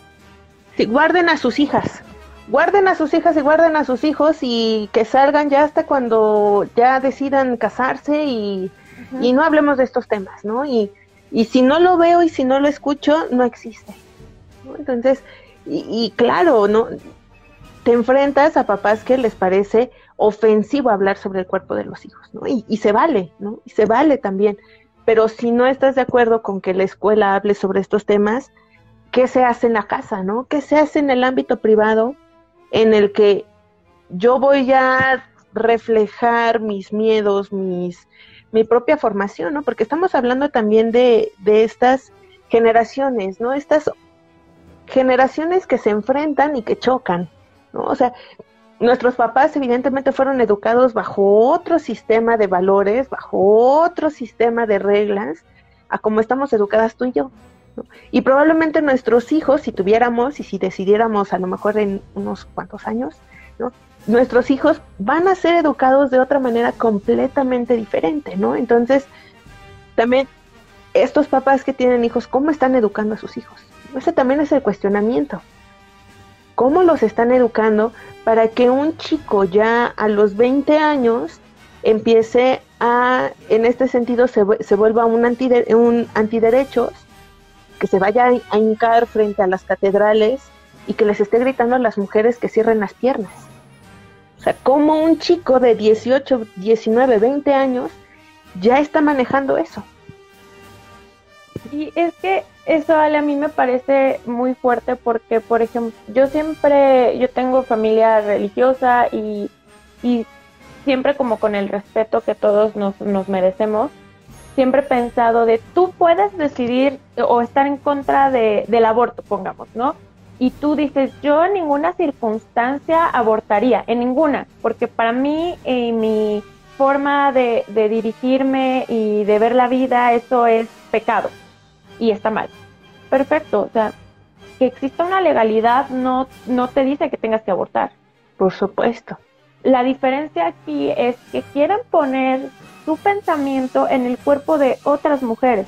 Sí, guarden a sus hijas, guarden a sus hijas y guarden a sus hijos y que salgan ya hasta cuando ya decidan casarse y, y no hablemos de estos temas, ¿no? Y, y si no lo veo y si no lo escucho, no existe. Entonces, y, claro, ¿no? Te enfrentas a papás que les parece ofensivo hablar sobre el cuerpo de los hijos, ¿no? Y, y se vale, ¿no? Y se vale también. Pero si no estás de acuerdo con que la escuela hable sobre estos temas, ¿qué se hace en la casa, no? ¿Qué se hace en el ámbito privado? en el que yo voy a reflejar mis miedos, mis, mi propia formación, ¿no? Porque estamos hablando también de, de estas generaciones, ¿no? Estas generaciones que se enfrentan y que chocan, ¿no? O sea, nuestros papás evidentemente fueron educados bajo otro sistema de valores, bajo otro sistema de reglas, a como estamos educadas tú y yo. Y probablemente nuestros hijos, si tuviéramos y si decidiéramos a lo mejor en unos cuantos años, ¿no? nuestros hijos van a ser educados de otra manera completamente diferente, ¿no? Entonces, también estos papás que tienen hijos, ¿cómo están educando a sus hijos? Ese también es el cuestionamiento. ¿Cómo los están educando para que un chico ya a los 20 años empiece a, en este sentido, se, se vuelva un, un antiderechos que se vaya a hincar frente a las catedrales y que les esté gritando a las mujeres que cierren las piernas. O sea, como un chico de 18, 19, 20 años ya está manejando eso. Y es que eso a mí me parece muy fuerte porque, por ejemplo, yo siempre, yo tengo familia religiosa y, siempre como con el respeto que todos nos, nos merecemos, siempre he pensado de tú puedes decidir o estar en contra de, del aborto, pongamos, ¿no? Y tú dices, yo en ninguna circunstancia abortaría, en ninguna, porque para mí en mi forma de, de dirigirme y de ver la vida, eso es pecado y está mal. Perfecto, o sea, que exista una legalidad no, no te dice que tengas que abortar. Por supuesto. La diferencia aquí es que quieren poner su pensamiento en el cuerpo de otras mujeres.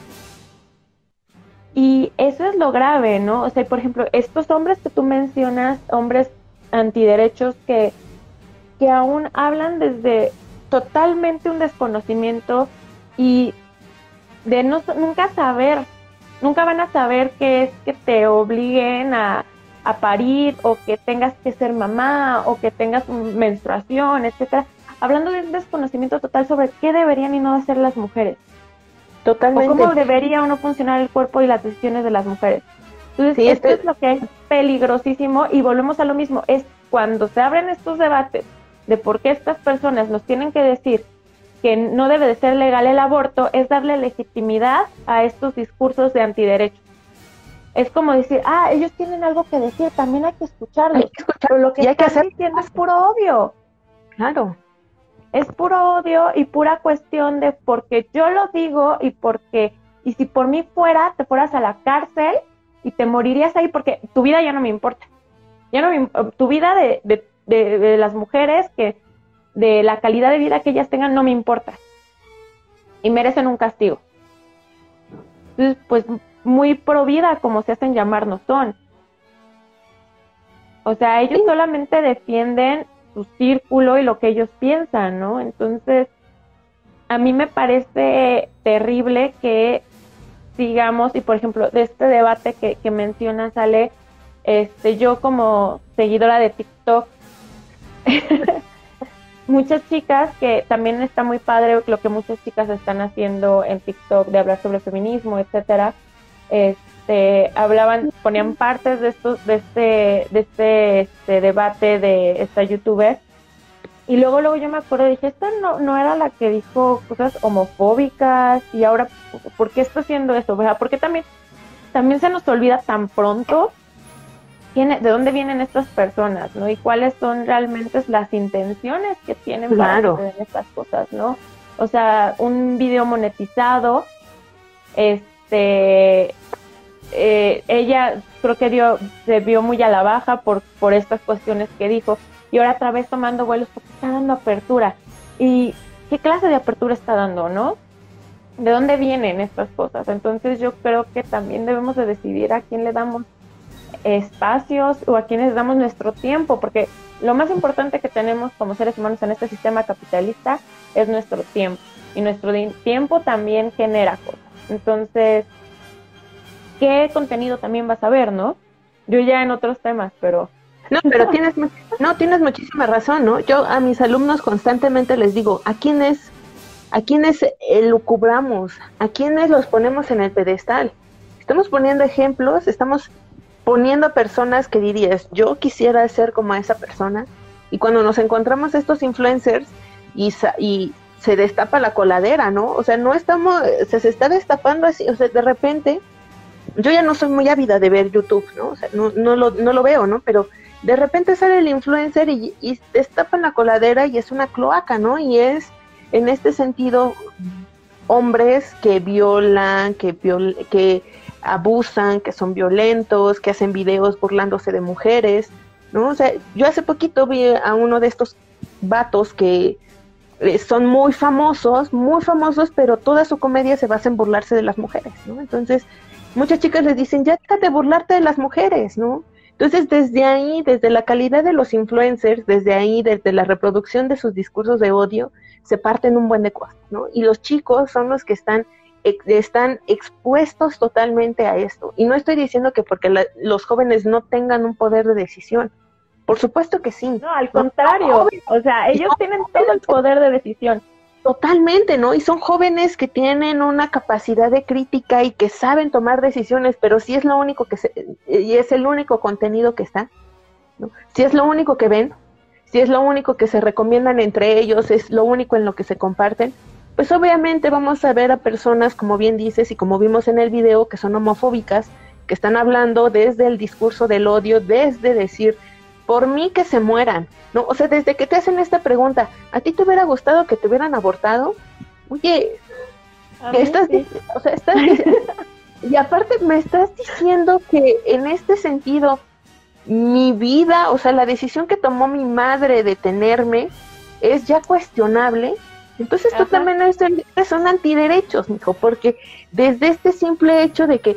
Y eso es lo grave, ¿no? O sea, por ejemplo, estos hombres que tú mencionas, hombres antiderechos que, que aún hablan desde totalmente un desconocimiento y de no, nunca saber, nunca van a saber qué es que te obliguen a, a parir o que tengas que ser mamá o que tengas menstruación, etcétera hablando de un desconocimiento total sobre qué deberían y no hacer las mujeres. Totalmente. O cómo debería o no funcionar el cuerpo y las decisiones de las mujeres. Entonces, esto este es lo que es peligrosísimo y volvemos a lo mismo. Es cuando se abren estos debates de por qué estas personas nos tienen que decir que no debe de ser legal el aborto, es darle legitimidad a estos discursos de antiderechos. Es como decir, ah, ellos tienen algo que decir, también hay que escucharlos. Hay que Pero lo que, hay que hacer diciendo es puro obvio. Claro es puro odio y pura cuestión de porque yo lo digo y porque, y si por mí fuera, te fueras a la cárcel y te morirías ahí porque tu vida ya no me importa. Ya no me, tu vida de, de, de, las mujeres, que de la calidad de vida que ellas tengan, no me importa. Y merecen un castigo. Entonces, pues muy pro vida, como se hacen llamar, no son. O sea, ellos solamente defienden su círculo y lo que ellos piensan, ¿no? Entonces, a mí me parece terrible que sigamos, y por ejemplo, de este debate que, que mencionas, Ale, este, yo como seguidora de TikTok, muchas chicas que también está muy padre lo que muchas chicas están haciendo en TikTok de hablar sobre feminismo, etcétera. Este, hablaban, ponían partes de estos, de este, de este, este debate de esta youtuber Y luego, luego yo me acuerdo, dije, esta no, no era la que dijo cosas homofóbicas y ahora, ¿por qué está haciendo eso? O sea, porque también, también se nos olvida tan pronto de dónde vienen estas personas, ¿no? Y cuáles son realmente las intenciones que tienen para hacer estas cosas, ¿no? O sea, un video monetizado, este, eh, ella creo que dio, se vio muy a la baja por, por estas cuestiones que dijo, y ahora otra vez tomando vuelos porque está dando apertura. ¿Y qué clase de apertura está dando, no? ¿De dónde vienen estas cosas? Entonces yo creo que también debemos de decidir a quién le damos espacios o a quienes damos nuestro tiempo, porque lo más importante que tenemos como seres humanos en este sistema capitalista es nuestro tiempo y nuestro tiempo también genera cosas. Entonces, ¿qué contenido también vas a ver, no? Yo ya en otros temas, pero... No, pero tienes, no, tienes muchísima razón, ¿no? Yo a mis alumnos constantemente les digo, ¿a quiénes, a quiénes elucubramos? ¿A quiénes los ponemos en el pedestal? Estamos poniendo ejemplos, estamos poniendo personas que dirías, yo quisiera ser como esa persona. Y cuando nos encontramos estos influencers y, se destapa la coladera, ¿no? O sea, no estamos, se, se está destapando así, o sea, de repente, yo ya no soy muy ávida de ver YouTube, ¿no? O sea, no, no, lo, no lo veo, ¿no? Pero de repente sale el influencer y, y destapan la coladera y es una cloaca, ¿no? Y es, en este sentido, hombres que violan, que, viol que abusan, que son violentos, que hacen videos burlándose de mujeres, ¿no? O sea, yo hace poquito vi a uno de estos vatos que eh, son muy famosos, muy famosos, pero toda su comedia se basa en burlarse de las mujeres, ¿no? Entonces, muchas chicas les dicen, ya déjate de burlarte de las mujeres, ¿no? Entonces, desde ahí, desde la calidad de los influencers, desde ahí, desde la reproducción de sus discursos de odio, se parten un buen de cosas, ¿no? Y los chicos son los que están están expuestos totalmente a esto. Y no estoy diciendo que porque los jóvenes no tengan un poder de decisión. Por supuesto que sí. No, al contrario. o sea, ellos tienen todo el poder de decisión. Totalmente, ¿no? Y son jóvenes que tienen una capacidad de crítica y que saben tomar decisiones, pero si es lo único que se, y es el único contenido que está, ¿no? Si es lo único que ven, si es lo único que se recomiendan entre ellos, es lo único en lo que se comparten, pues obviamente vamos a ver a personas, como bien dices y como vimos en el video, que son homofóbicas, que están hablando desde el discurso del odio, desde decir, por mí que se mueran, ¿no? O sea, desde que te hacen esta pregunta, ¿a ti te hubiera gustado que te hubieran abortado? Oye, estás, o sea, estás, y aparte me estás diciendo que en este sentido, mi vida, o sea, la decisión que tomó mi madre de tenerme es ya cuestionable, entonces tú también son antiderechos, mijo, porque desde este simple hecho de que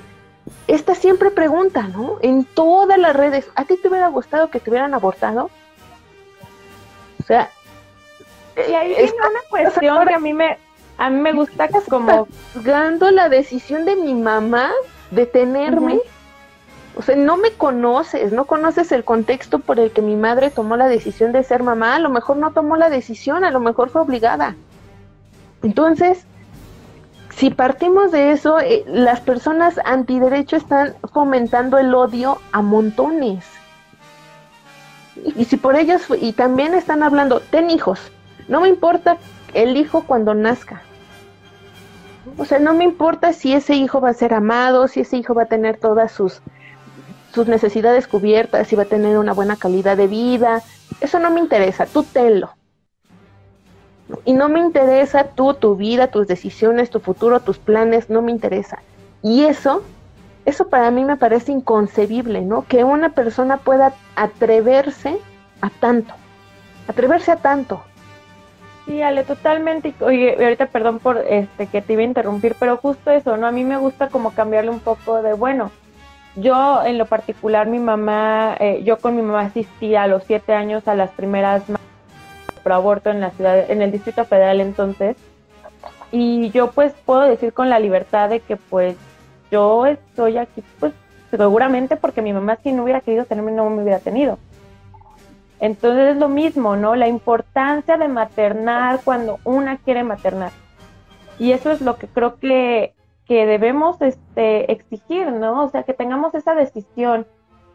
esta siempre pregunta, ¿no? En todas las redes, ¿a ti te hubiera gustado que te hubieran abortado? O sea, y ahí es una cuestión que a mí me a mí me gusta que como juzgando la decisión de mi mamá de tenerme. O sea, no me conoces, no conoces el contexto por el que mi madre tomó la decisión de ser mamá. A lo mejor no tomó la decisión, a lo mejor fue obligada. Entonces, si partimos de eso, eh, las personas antiderecho están fomentando el odio a montones. Y, si por ellos, y también están hablando, ten hijos, no me importa el hijo cuando nazca. O sea, no me importa si ese hijo va a ser amado, si ese hijo va a tener todas sus, sus necesidades cubiertas, si va a tener una buena calidad de vida. Eso no me interesa, tú tenlo. Y no me interesa tú, tu vida, tus decisiones, tu futuro, tus planes, no me interesa. Y eso, eso para mí me parece inconcebible, ¿no? Que una persona pueda atreverse a tanto, atreverse a tanto. Sí, Ale, totalmente. Oye, ahorita perdón por este que te iba a interrumpir, pero justo eso, ¿no? A mí me gusta como cambiarle un poco de, bueno, yo en lo particular, mi mamá, eh, yo con mi mamá asistí a los siete años a las primeras pro aborto en la ciudad, en el Distrito Federal entonces. Y yo pues puedo decir con la libertad de que pues yo estoy aquí pues seguramente porque mi mamá si no hubiera querido tenerme no me hubiera tenido. Entonces es lo mismo, ¿no? La importancia de maternar cuando una quiere maternar. Y eso es lo que creo que, que debemos este, exigir, ¿no? O sea, que tengamos esa decisión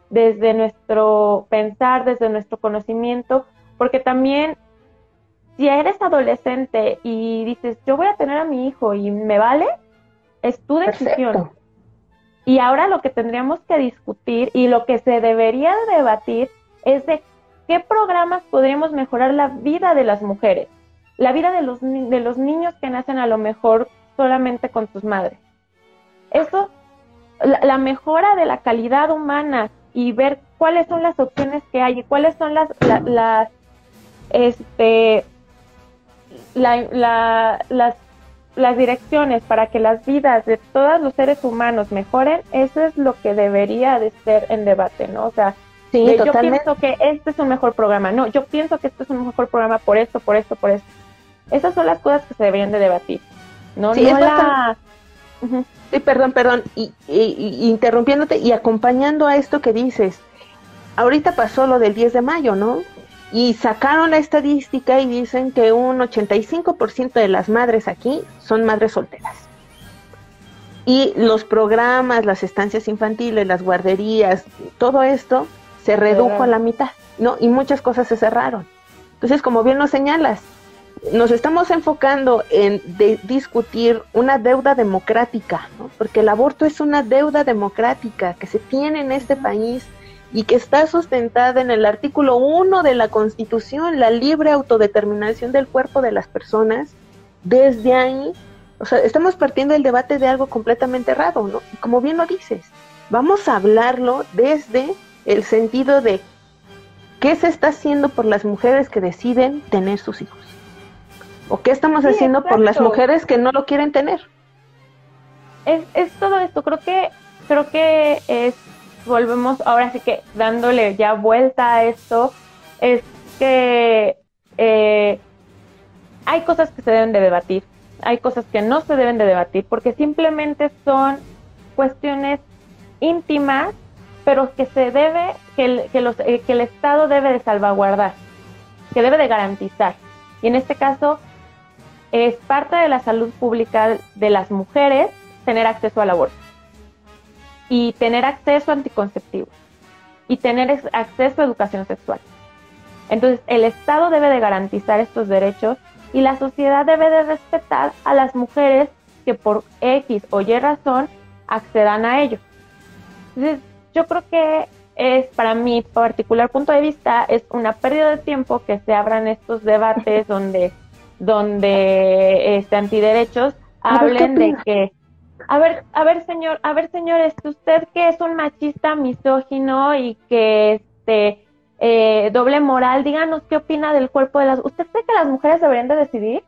desde nuestro pensar, desde nuestro conocimiento, porque también si eres adolescente y dices, yo voy a tener a mi hijo y me vale, es tu decisión. Y ahora lo que tendríamos que discutir y lo que se debería debatir es de qué programas podríamos mejorar la vida de las mujeres, la vida de los, de los niños que nacen a lo mejor solamente con sus madres. Eso, la, mejora de la calidad humana y ver cuáles son las opciones que hay y cuáles son las, las este, las las direcciones para que las vidas de todos los seres humanos mejoren, eso es lo que debería de ser en debate, ¿no? O sea, yo pienso que este es un mejor programa, no, yo pienso que este es un mejor programa por esto, por esto, por esto. Esas son las cosas que se deberían de debatir, ¿no? Sí, sí perdón, perdón, y, interrumpiéndote y acompañando a esto que dices, ahorita pasó lo del 10 de mayo, ¿no? Y sacaron la estadística y dicen que un 85% de las madres aquí son madres solteras. Y los programas, las estancias infantiles, las guarderías, todo esto se redujo a la mitad, ¿no? Y muchas cosas se cerraron. Entonces, como bien lo señalas, nos estamos enfocando en discutir una deuda democrática, ¿no? porque el aborto es una deuda democrática que se tiene en este país y que está sustentada en el artículo 1 de la Constitución, la libre autodeterminación del cuerpo de las personas, desde ahí, o sea, estamos partiendo del debate de algo completamente errado, ¿no? Y como bien lo dices, vamos a hablarlo desde el sentido de qué se está haciendo por las mujeres que deciden tener sus hijos. ¿O qué estamos haciendo por las mujeres que no lo quieren tener? Es, es todo esto, creo que creo que es volvemos ahora sí que dándole ya vuelta a esto, es que eh, hay cosas que se deben de debatir, hay cosas que no se deben de debatir, porque simplemente son cuestiones íntimas, pero que se debe, que el, que los, eh, que el Estado debe de salvaguardar, que debe de garantizar. Y en este caso, es parte de la salud pública de las mujeres tener acceso al aborto y tener acceso a anticonceptivos y tener acceso a educación sexual. Entonces, el Estado debe de garantizar estos derechos y la sociedad debe de respetar a las mujeres que por X o Y razón accedan a ello. Entonces, yo creo que es, para mi particular punto de vista, es una pérdida de tiempo que se abran estos debates donde, donde este, antiderechos hablen de que a ver, a ver, señor, a ver, señor, este, usted que es un machista misógino y que este eh, doble moral, díganos qué opina del cuerpo de las. ¿Usted cree que las mujeres deberían de decidir?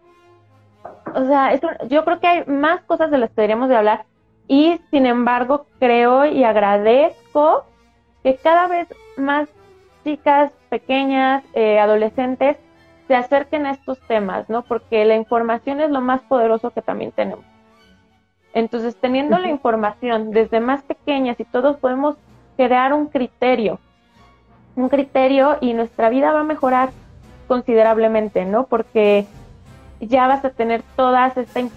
O sea, yo creo que hay más cosas de las que deberíamos de hablar y sin embargo creo y agradezco que cada vez más chicas pequeñas, eh, adolescentes, se acerquen a estos temas, ¿no? Porque la información es lo más poderoso que también tenemos. Entonces, teniendo la información desde más pequeñas y todos podemos crear un criterio, un criterio y nuestra vida va a mejorar considerablemente, ¿no? Porque ya vas a tener todas,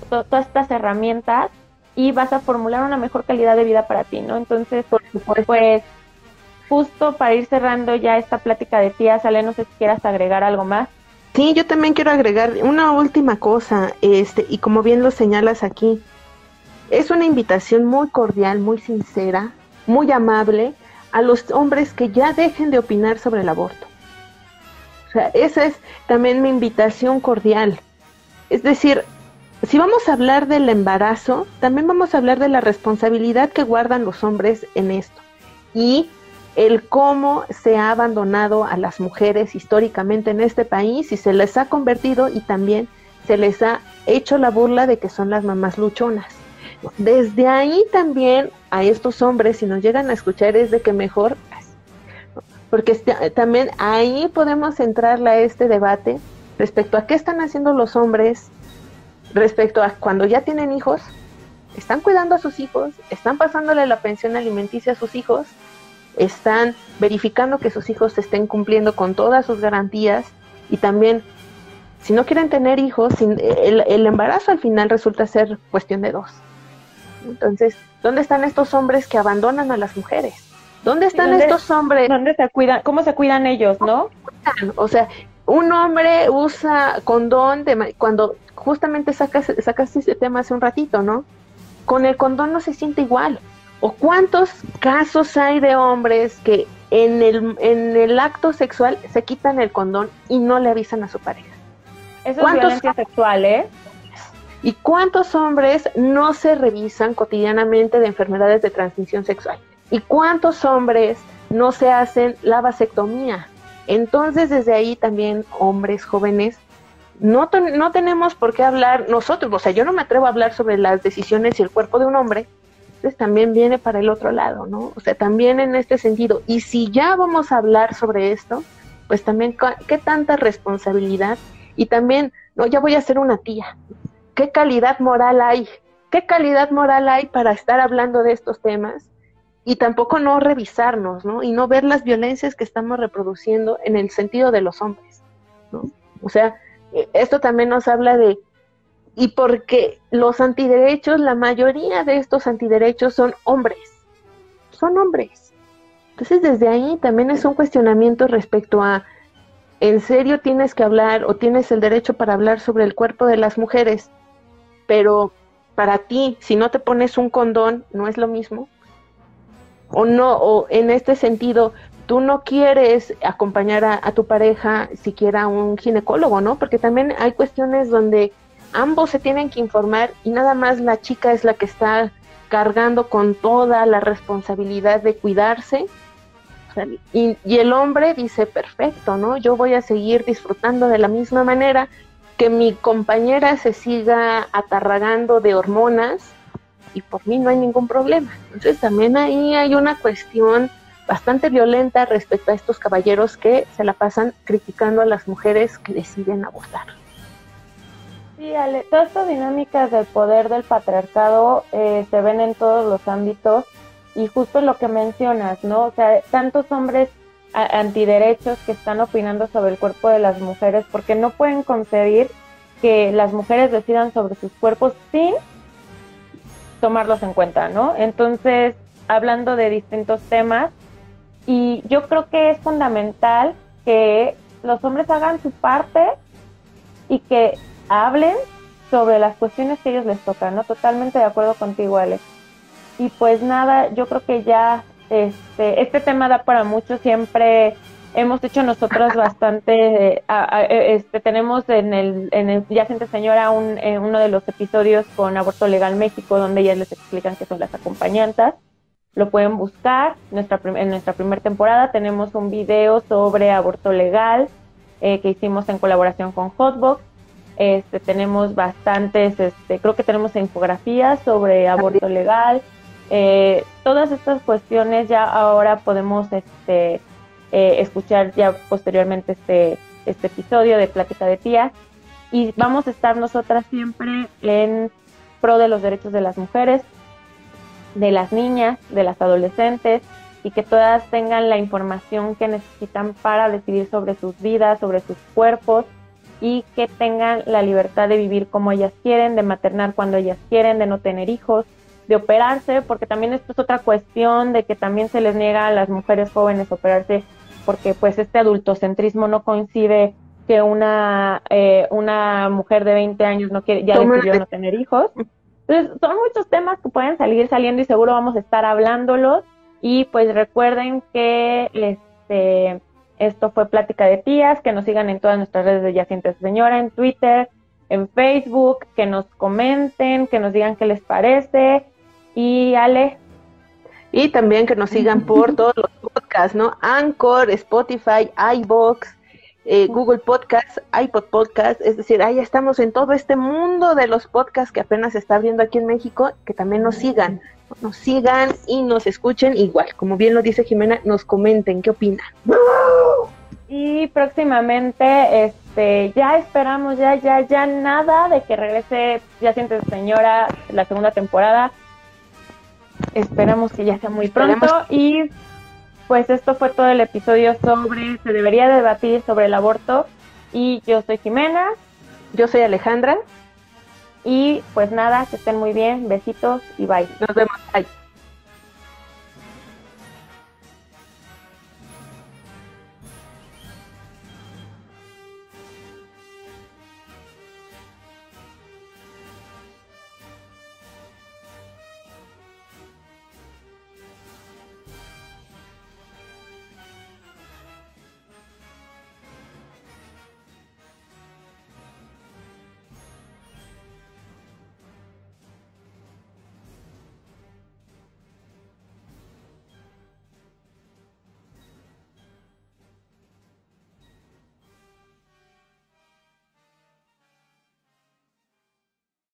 todas estas herramientas y vas a formular una mejor calidad de vida para ti, ¿no? Entonces, pues, justo para ir cerrando ya esta plática de tías, Ale, no sé si quieras agregar algo más. Sí, yo también quiero agregar una última cosa, este, y como bien lo señalas aquí, es una invitación muy cordial, muy sincera, muy amable a los hombres que ya dejen de opinar sobre el aborto. O sea, esa es también mi invitación cordial. Es decir, si vamos a hablar del embarazo, también vamos a hablar de la responsabilidad que guardan los hombres en esto y el cómo se ha abandonado a las mujeres históricamente en este país y se les ha convertido y también se les ha hecho la burla de que son las mamás luchonas. Desde ahí también a estos hombres, si nos llegan a escuchar, es de que mejor, porque este, también ahí podemos entrarle a este debate respecto a qué están haciendo los hombres, respecto a cuando ya tienen hijos, están cuidando a sus hijos, están pasándole la pensión alimenticia a sus hijos, están verificando que sus hijos estén cumpliendo con todas sus garantías y también si no quieren tener hijos, el, el embarazo al final resulta ser cuestión de dos. Entonces, ¿dónde están estos hombres que abandonan a las mujeres? ¿Dónde están estos hombres? ¿Dónde se cuidan? ¿Cómo se cuidan ellos, no? O sea, un hombre usa condón de, cuando justamente sacas, sacaste ese tema hace un ratito, ¿no? Con el condón no se siente igual. ¿O cuántos casos hay de hombres que en el, en el acto sexual se quitan el condón y no le avisan a su pareja? Eso es violencia sexual, ¿eh? ¿Y cuántos hombres no se revisan cotidianamente de enfermedades de transmisión sexual? ¿Y cuántos hombres no se hacen la vasectomía? Entonces, desde ahí también, hombres jóvenes, no, no tenemos por qué hablar nosotros, o sea, yo no me atrevo a hablar sobre las decisiones y el cuerpo de un hombre, entonces también viene para el otro lado, ¿no? O sea, también en este sentido. Y si ya vamos a hablar sobre esto, pues también qué tanta responsabilidad y también, no, ya voy a ser una tía. ¿Qué calidad moral hay? ¿Qué calidad moral hay para estar hablando de estos temas? y tampoco no revisarnos, ¿no? Y no ver las violencias que estamos reproduciendo en el sentido de los hombres, ¿no? O sea, eh, esto también nos habla de, y porque los antiderechos, la mayoría de estos antiderechos son hombres, son hombres. Entonces desde ahí también es un cuestionamiento respecto a, ¿en serio tienes que hablar o tienes el derecho para hablar sobre el cuerpo de las mujeres? Pero para ti, si no te pones un condón, ¿no es lo mismo? o no, o en este sentido, tú no quieres acompañar a, tu pareja siquiera a un ginecólogo, ¿no? Porque también hay cuestiones donde ambos se tienen que informar y nada más la chica es la que está cargando con toda la responsabilidad de cuidarse. y, y, el hombre dice, perfecto, ¿no? Yo voy a seguir disfrutando de la misma manera que mi compañera se siga atarragando de hormonas y por mí no hay ningún problema. Entonces también ahí hay una cuestión bastante violenta respecto a estos caballeros que se la pasan criticando a las mujeres que deciden abortar. Sí, Ale, todas estas dinámicas del poder del patriarcado eh, se ven en todos los ámbitos y justo lo que mencionas, ¿no? O sea, tantos hombres antiderechos que están opinando sobre el cuerpo de las mujeres porque no pueden concebir que las mujeres decidan sobre sus cuerpos sin tomarlos en cuenta, ¿no? Entonces, hablando de distintos temas, y yo creo que es fundamental que los hombres hagan su parte y que hablen sobre las cuestiones que ellos les tocan, ¿no? Totalmente de acuerdo contigo, Alex. Y pues nada, yo creo que ya este, este tema da para mucho, siempre hemos hecho nosotros bastante, e, este, tenemos en el, en el Ya Gente Señora un, en uno de los episodios con Aborto Legal México, donde ellas les explican qué son las acompañantes. Lo pueden buscar. Nuestra, en nuestra primera temporada tenemos un video sobre aborto legal eh, que hicimos en colaboración con Hotbox. Este, tenemos bastantes, este, creo que tenemos infografías sobre aborto legal. Eh, todas estas cuestiones ya ahora podemos este, eh, escuchar ya posteriormente este, este episodio de Plática de Tías. Y vamos a estar nosotras siempre en pro de los derechos de las mujeres, de las niñas, de las adolescentes y que todas tengan la información que necesitan para decidir sobre sus vidas, sobre sus cuerpos y que tengan la libertad de vivir como ellas quieren, de maternar cuando ellas quieren, de no tener hijos, de operarse, porque también esto es otra cuestión de que también se les niega a las mujeres jóvenes operarse porque pues este adultocentrismo no coincide que una, eh, una mujer de 20 años no quiere, ya decidió no tener hijos. Entonces, son muchos temas que pueden salir saliendo y seguro vamos a estar hablándolos. Y pues recuerden que este, esto fue Plática de Tías, que nos sigan en todas nuestras redes de Yacientes Señora, en Twitter, en Facebook, que nos comenten, que nos digan qué les parece. Y Ale, y también que nos sigan por todos los podcasts, ¿no? Anchor, Spotify, iBox, eh, Google Podcasts, iPod Podcasts, es decir, ahí estamos en todo este mundo de los podcasts que apenas se está abriendo aquí en México, que también nos sigan, nos sigan y nos escuchen igual, como bien lo dice Jimena, nos comenten qué opinan. Y próximamente, este, ya esperamos, ya, ya, ya nada de que regrese, ya sientes señora, la segunda temporada Esperamos que ya sea muy pronto. Y pues esto fue todo el episodio sobre, se debería debatir sobre el aborto. Y yo soy Jimena. Yo soy Alejandra. Y pues nada, que estén muy bien. Besitos y bye. Nos vemos. Bye.